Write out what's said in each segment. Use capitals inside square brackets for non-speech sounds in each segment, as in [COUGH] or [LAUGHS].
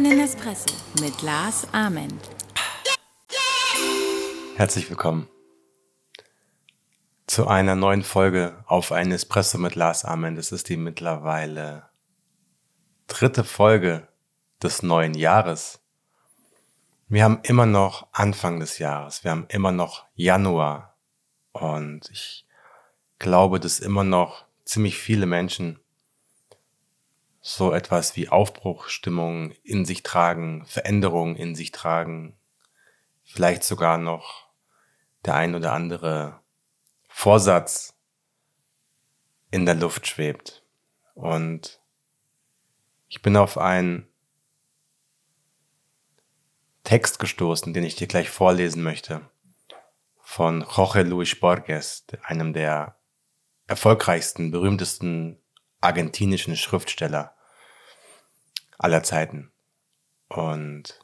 einen Espresso mit Lars Ament. Herzlich willkommen zu einer neuen Folge auf einen Espresso mit Lars Ament. Es ist die mittlerweile dritte Folge des neuen Jahres. Wir haben immer noch Anfang des Jahres, wir haben immer noch Januar und ich glaube, dass immer noch ziemlich viele Menschen so etwas wie Aufbruchstimmung in sich tragen, Veränderungen in sich tragen, vielleicht sogar noch der ein oder andere Vorsatz in der Luft schwebt. Und ich bin auf einen Text gestoßen, den ich dir gleich vorlesen möchte, von Jorge Luis Borges, einem der erfolgreichsten, berühmtesten argentinischen Schriftsteller aller Zeiten. Und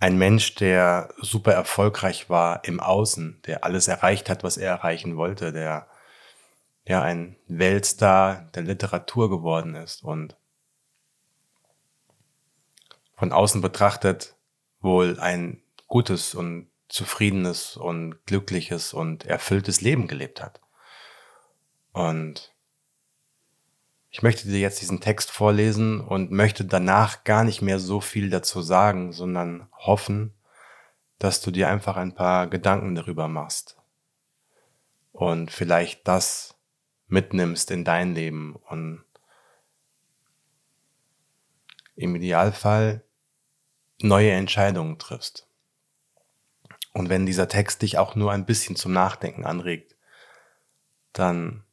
ein Mensch, der super erfolgreich war im Außen, der alles erreicht hat, was er erreichen wollte, der ja ein Weltstar der Literatur geworden ist und von außen betrachtet wohl ein gutes und zufriedenes und glückliches und erfülltes Leben gelebt hat. Und ich möchte dir jetzt diesen Text vorlesen und möchte danach gar nicht mehr so viel dazu sagen, sondern hoffen, dass du dir einfach ein paar Gedanken darüber machst und vielleicht das mitnimmst in dein Leben und im Idealfall neue Entscheidungen triffst. Und wenn dieser Text dich auch nur ein bisschen zum Nachdenken anregt, dann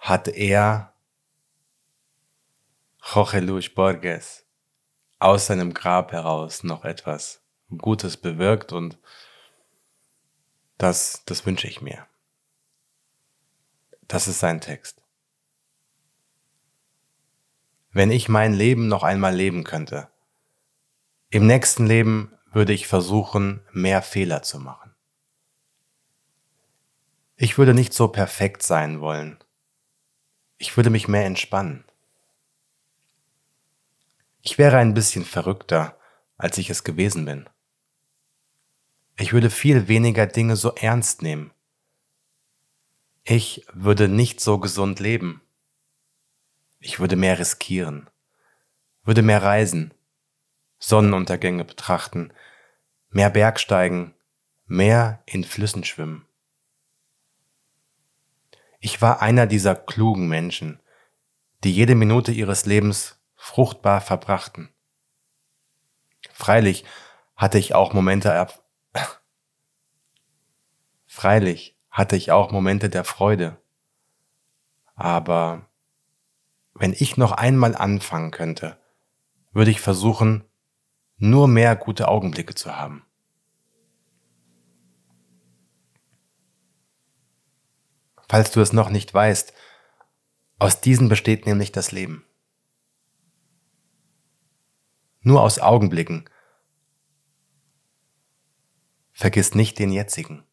hat er, Jorge Luis Borges, aus seinem Grab heraus noch etwas Gutes bewirkt und das, das wünsche ich mir. Das ist sein Text. Wenn ich mein Leben noch einmal leben könnte, im nächsten Leben würde ich versuchen, mehr Fehler zu machen. Ich würde nicht so perfekt sein wollen, ich würde mich mehr entspannen. Ich wäre ein bisschen verrückter, als ich es gewesen bin. Ich würde viel weniger Dinge so ernst nehmen. Ich würde nicht so gesund leben. Ich würde mehr riskieren, würde mehr reisen, Sonnenuntergänge betrachten, mehr Bergsteigen, mehr in Flüssen schwimmen. Ich war einer dieser klugen Menschen, die jede Minute ihres Lebens fruchtbar verbrachten. Freilich hatte ich auch Momente er [LAUGHS] Freilich hatte ich auch Momente der Freude. Aber wenn ich noch einmal anfangen könnte, würde ich versuchen, nur mehr gute Augenblicke zu haben. Falls du es noch nicht weißt. Aus diesen besteht nämlich das Leben. Nur aus Augenblicken. Vergiss nicht den jetzigen.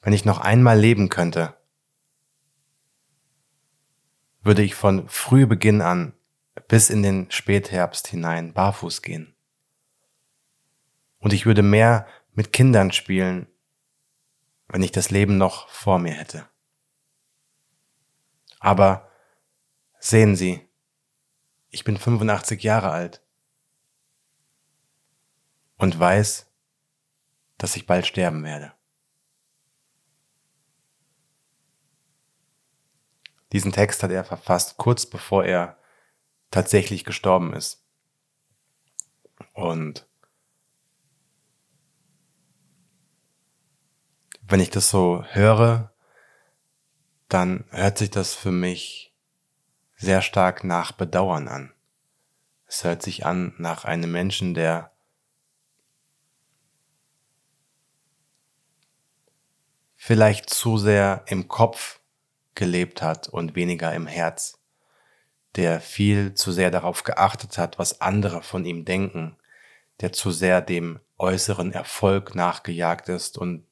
Wenn ich noch einmal leben könnte, würde ich von Frühbeginn an bis in den Spätherbst hinein barfuß gehen. Und ich würde mehr mit Kindern spielen wenn ich das Leben noch vor mir hätte. Aber sehen Sie, ich bin 85 Jahre alt und weiß, dass ich bald sterben werde. Diesen Text hat er verfasst kurz bevor er tatsächlich gestorben ist. Und wenn ich das so höre, dann hört sich das für mich sehr stark nach Bedauern an. Es hört sich an nach einem Menschen, der vielleicht zu sehr im Kopf gelebt hat und weniger im Herz, der viel zu sehr darauf geachtet hat, was andere von ihm denken, der zu sehr dem äußeren Erfolg nachgejagt ist und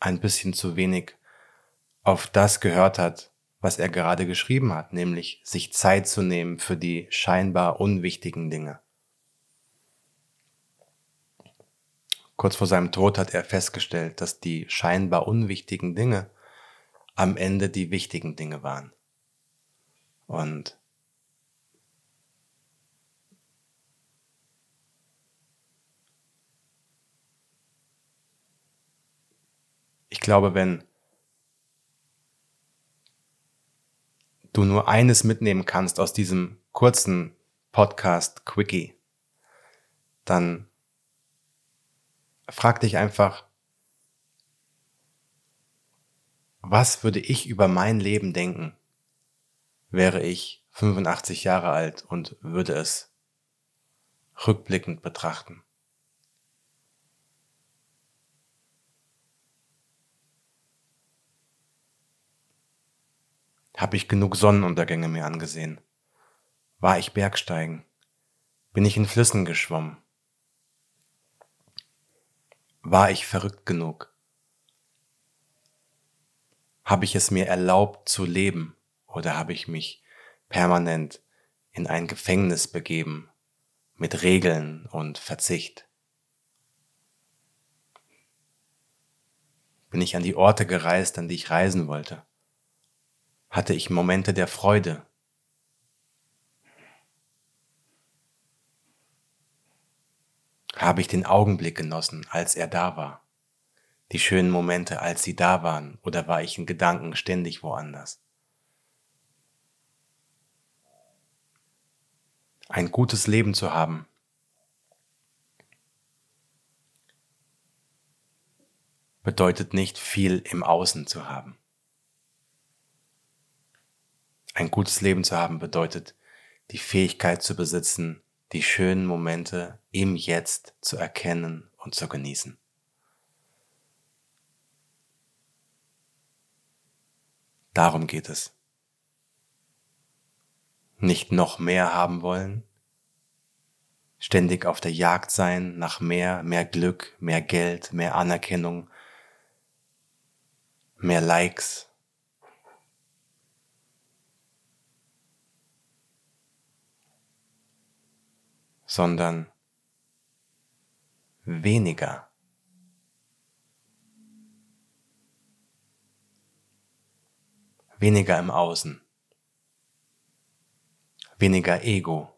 ein bisschen zu wenig auf das gehört hat, was er gerade geschrieben hat, nämlich sich Zeit zu nehmen für die scheinbar unwichtigen Dinge. Kurz vor seinem Tod hat er festgestellt, dass die scheinbar unwichtigen Dinge am Ende die wichtigen Dinge waren. Und glaube, wenn du nur eines mitnehmen kannst aus diesem kurzen Podcast Quickie, dann frag dich einfach, was würde ich über mein Leben denken, wäre ich 85 Jahre alt und würde es rückblickend betrachten. Habe ich genug Sonnenuntergänge mir angesehen? War ich Bergsteigen? Bin ich in Flüssen geschwommen? War ich verrückt genug? Habe ich es mir erlaubt zu leben oder habe ich mich permanent in ein Gefängnis begeben mit Regeln und Verzicht? Bin ich an die Orte gereist, an die ich reisen wollte? Hatte ich Momente der Freude? Habe ich den Augenblick genossen, als er da war? Die schönen Momente, als sie da waren, oder war ich in Gedanken ständig woanders? Ein gutes Leben zu haben, bedeutet nicht viel im Außen zu haben. Ein gutes Leben zu haben bedeutet, die Fähigkeit zu besitzen, die schönen Momente im Jetzt zu erkennen und zu genießen. Darum geht es. Nicht noch mehr haben wollen, ständig auf der Jagd sein nach mehr, mehr Glück, mehr Geld, mehr Anerkennung, mehr Likes, sondern weniger. Weniger im Außen. Weniger Ego.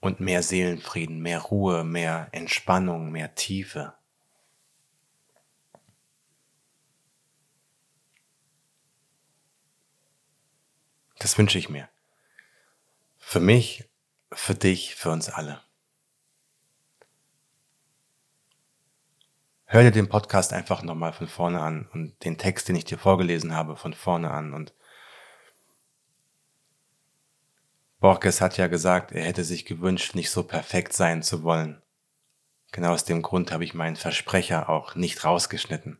Und mehr Seelenfrieden, mehr Ruhe, mehr Entspannung, mehr Tiefe. Das wünsche ich mir. Für mich für dich, für uns alle. Hör dir den Podcast einfach nochmal von vorne an und den Text, den ich dir vorgelesen habe, von vorne an. Und Borges hat ja gesagt, er hätte sich gewünscht, nicht so perfekt sein zu wollen. Genau aus dem Grund habe ich meinen Versprecher auch nicht rausgeschnitten.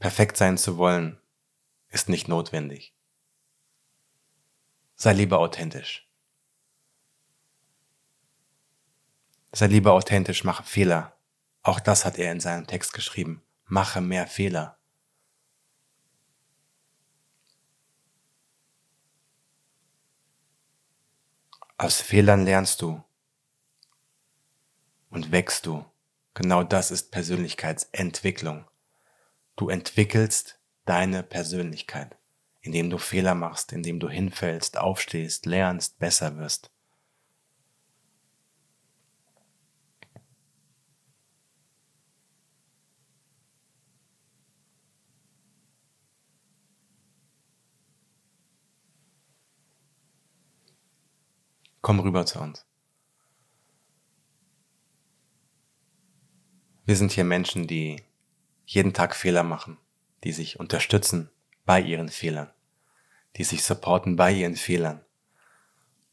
Perfekt sein zu wollen, ist nicht notwendig. Sei lieber authentisch. Sei lieber authentisch, mache Fehler. Auch das hat er in seinem Text geschrieben. Mache mehr Fehler. Aus Fehlern lernst du und wächst du. Genau das ist Persönlichkeitsentwicklung. Du entwickelst deine Persönlichkeit, indem du Fehler machst, indem du hinfällst, aufstehst, lernst, besser wirst. Komm rüber zu uns. Wir sind hier Menschen, die jeden Tag Fehler machen, die sich unterstützen bei ihren Fehlern, die sich supporten bei ihren Fehlern.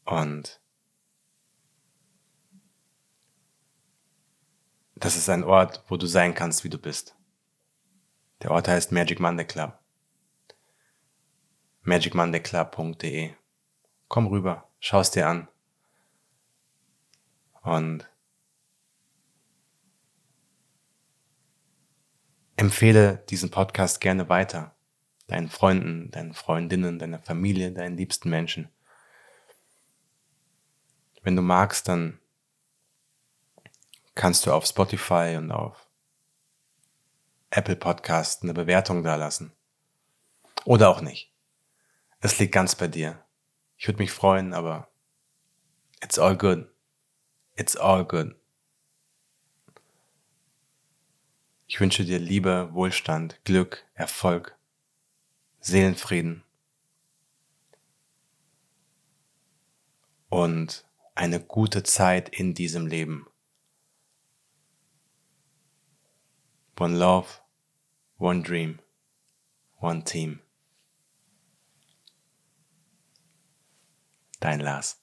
Und das ist ein Ort, wo du sein kannst, wie du bist. Der Ort heißt Magic Monday Club. magicmondayclub.de Komm rüber, schau es dir an. Und empfehle diesen Podcast gerne weiter. Deinen Freunden, deinen Freundinnen, deiner Familie, deinen liebsten Menschen. Wenn du magst, dann kannst du auf Spotify und auf Apple Podcast eine Bewertung dalassen. Oder auch nicht. Es liegt ganz bei dir. Ich würde mich freuen, aber it's all good. It's all good. Ich wünsche dir Liebe, Wohlstand, Glück, Erfolg, Seelenfrieden und eine gute Zeit in diesem Leben. One love, one dream, one team. Dein Lars.